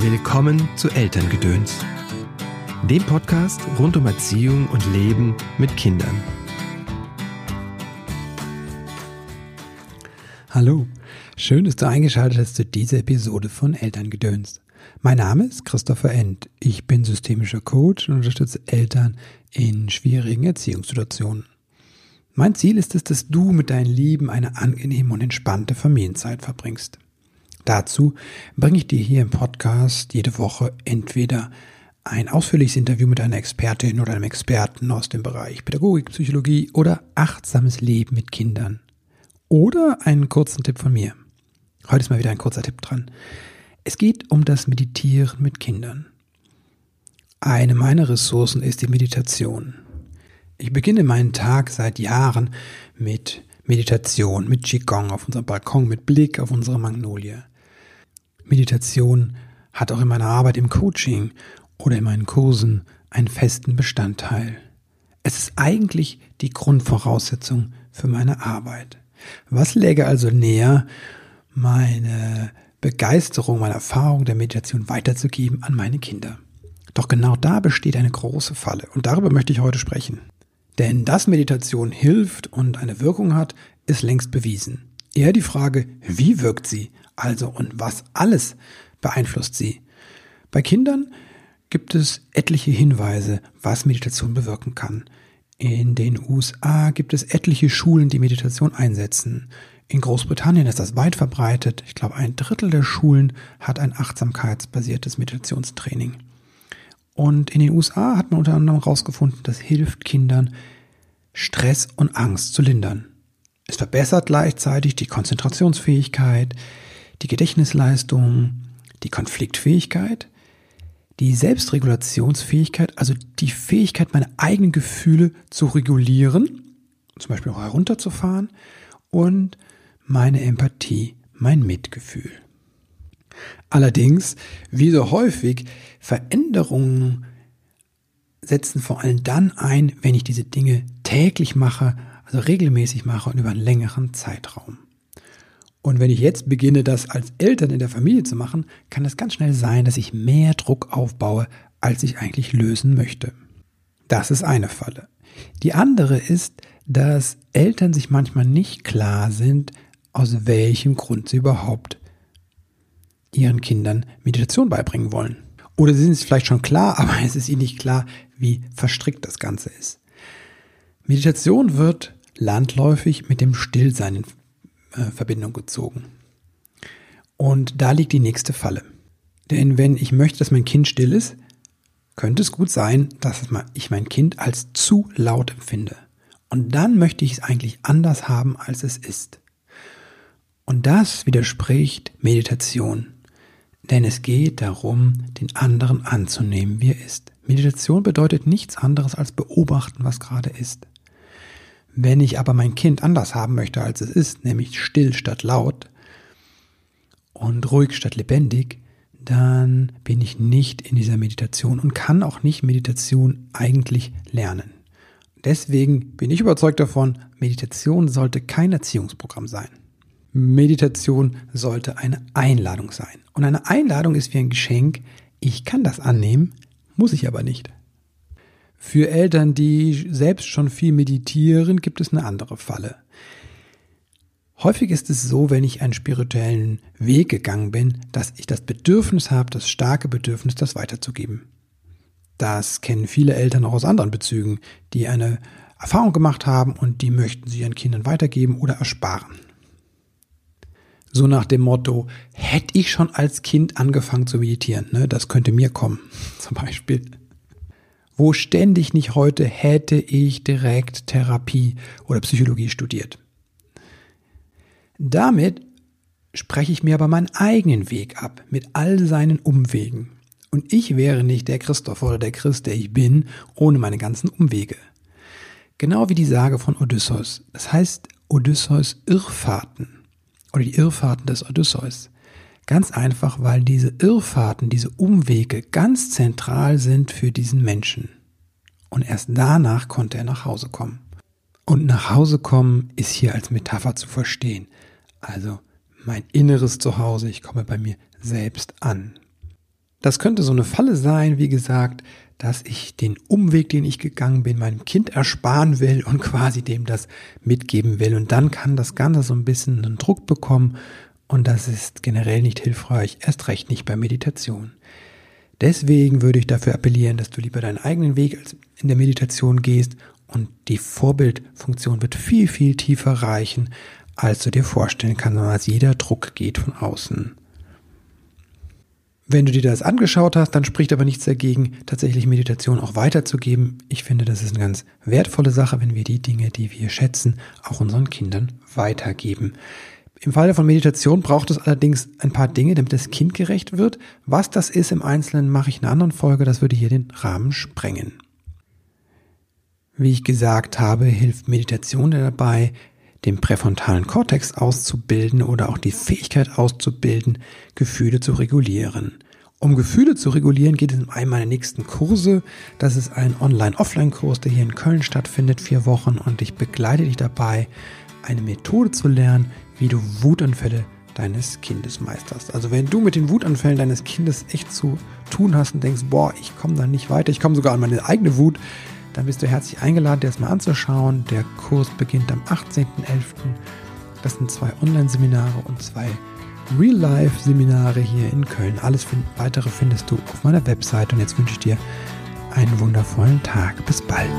Willkommen zu Elterngedöns, dem Podcast rund um Erziehung und Leben mit Kindern. Hallo, schön, dass du eingeschaltet hast zu dieser Episode von Elterngedöns. Mein Name ist Christopher End. Ich bin systemischer Coach und unterstütze Eltern in schwierigen Erziehungssituationen. Mein Ziel ist es, dass du mit deinen Lieben eine angenehme und entspannte Familienzeit verbringst. Dazu bringe ich dir hier im Podcast jede Woche entweder ein ausführliches Interview mit einer Expertin oder einem Experten aus dem Bereich Pädagogik, Psychologie oder achtsames Leben mit Kindern. Oder einen kurzen Tipp von mir. Heute ist mal wieder ein kurzer Tipp dran. Es geht um das Meditieren mit Kindern. Eine meiner Ressourcen ist die Meditation. Ich beginne meinen Tag seit Jahren mit Meditation, mit Qigong auf unserem Balkon, mit Blick auf unsere Magnolie. Meditation hat auch in meiner Arbeit im Coaching oder in meinen Kursen einen festen Bestandteil. Es ist eigentlich die Grundvoraussetzung für meine Arbeit. Was läge also näher, meine Begeisterung, meine Erfahrung der Meditation weiterzugeben an meine Kinder? Doch genau da besteht eine große Falle und darüber möchte ich heute sprechen. Denn dass Meditation hilft und eine Wirkung hat, ist längst bewiesen. Eher die Frage, wie wirkt sie? Also und was alles beeinflusst sie? Bei Kindern gibt es etliche Hinweise, was Meditation bewirken kann. In den USA gibt es etliche Schulen, die Meditation einsetzen. In Großbritannien ist das weit verbreitet. Ich glaube, ein Drittel der Schulen hat ein achtsamkeitsbasiertes Meditationstraining. Und in den USA hat man unter anderem herausgefunden, das hilft Kindern, Stress und Angst zu lindern. Es verbessert gleichzeitig die Konzentrationsfähigkeit, die Gedächtnisleistung, die Konfliktfähigkeit, die Selbstregulationsfähigkeit, also die Fähigkeit, meine eigenen Gefühle zu regulieren, zum Beispiel auch herunterzufahren, und meine Empathie, mein Mitgefühl. Allerdings, wie so häufig, Veränderungen setzen vor allem dann ein, wenn ich diese Dinge täglich mache, also regelmäßig mache und über einen längeren Zeitraum. Und wenn ich jetzt beginne, das als Eltern in der Familie zu machen, kann es ganz schnell sein, dass ich mehr Druck aufbaue, als ich eigentlich lösen möchte. Das ist eine Falle. Die andere ist, dass Eltern sich manchmal nicht klar sind, aus welchem Grund sie überhaupt ihren Kindern Meditation beibringen wollen. Oder sie sind es vielleicht schon klar, aber es ist ihnen nicht klar, wie verstrickt das Ganze ist. Meditation wird landläufig mit dem Stillsein in äh, Verbindung gezogen. Und da liegt die nächste Falle. Denn wenn ich möchte, dass mein Kind still ist, könnte es gut sein, dass ich mein Kind als zu laut empfinde. Und dann möchte ich es eigentlich anders haben, als es ist. Und das widerspricht Meditation. Denn es geht darum, den anderen anzunehmen, wie er ist. Meditation bedeutet nichts anderes als beobachten, was gerade ist. Wenn ich aber mein Kind anders haben möchte, als es ist, nämlich still statt laut und ruhig statt lebendig, dann bin ich nicht in dieser Meditation und kann auch nicht Meditation eigentlich lernen. Deswegen bin ich überzeugt davon, Meditation sollte kein Erziehungsprogramm sein. Meditation sollte eine Einladung sein. Und eine Einladung ist wie ein Geschenk. Ich kann das annehmen, muss ich aber nicht. Für Eltern, die selbst schon viel meditieren, gibt es eine andere Falle. Häufig ist es so, wenn ich einen spirituellen Weg gegangen bin, dass ich das Bedürfnis habe, das starke Bedürfnis, das weiterzugeben. Das kennen viele Eltern auch aus anderen Bezügen, die eine Erfahrung gemacht haben und die möchten sie ihren Kindern weitergeben oder ersparen. So nach dem Motto, hätte ich schon als Kind angefangen zu meditieren, ne, das könnte mir kommen, zum Beispiel. Wo ständig nicht heute hätte ich direkt Therapie oder Psychologie studiert. Damit spreche ich mir aber meinen eigenen Weg ab, mit all seinen Umwegen. Und ich wäre nicht der Christoph oder der Christ, der ich bin, ohne meine ganzen Umwege. Genau wie die Sage von Odysseus. Das heißt Odysseus Irrfahrten oder die Irrfahrten des Odysseus. Ganz einfach, weil diese Irrfahrten, diese Umwege ganz zentral sind für diesen Menschen. Und erst danach konnte er nach Hause kommen. Und nach Hause kommen ist hier als Metapher zu verstehen. Also mein inneres Zuhause, ich komme bei mir selbst an. Das könnte so eine Falle sein, wie gesagt, dass ich den Umweg, den ich gegangen bin, meinem Kind ersparen will und quasi dem das mitgeben will. Und dann kann das Ganze so ein bisschen einen Druck bekommen und das ist generell nicht hilfreich, erst recht nicht bei Meditation. Deswegen würde ich dafür appellieren, dass du lieber deinen eigenen Weg in der Meditation gehst und die Vorbildfunktion wird viel, viel tiefer reichen, als du dir vorstellen kannst, als jeder Druck geht von außen. Wenn du dir das angeschaut hast, dann spricht aber nichts dagegen, tatsächlich Meditation auch weiterzugeben. Ich finde, das ist eine ganz wertvolle Sache, wenn wir die Dinge, die wir schätzen, auch unseren Kindern weitergeben. Im Falle von Meditation braucht es allerdings ein paar Dinge, damit es kindgerecht wird. Was das ist im Einzelnen, mache ich in einer anderen Folge. Das würde hier den Rahmen sprengen. Wie ich gesagt habe, hilft Meditation dabei, den präfrontalen Kortex auszubilden oder auch die Fähigkeit auszubilden, Gefühle zu regulieren. Um Gefühle zu regulieren, geht es in einem meiner nächsten Kurse. Das ist ein Online-Offline-Kurs, der hier in Köln stattfindet, vier Wochen, und ich begleite dich dabei, eine Methode zu lernen, wie du Wutanfälle deines Kindes meisterst. Also wenn du mit den Wutanfällen deines Kindes echt zu tun hast und denkst, boah, ich komme da nicht weiter, ich komme sogar an meine eigene Wut, dann bist du herzlich eingeladen, dir das mal anzuschauen. Der Kurs beginnt am 18.11. Das sind zwei Online-Seminare und zwei Real-Life-Seminare hier in Köln. Alles weitere findest du auf meiner Website. Und jetzt wünsche ich dir einen wundervollen Tag. Bis bald.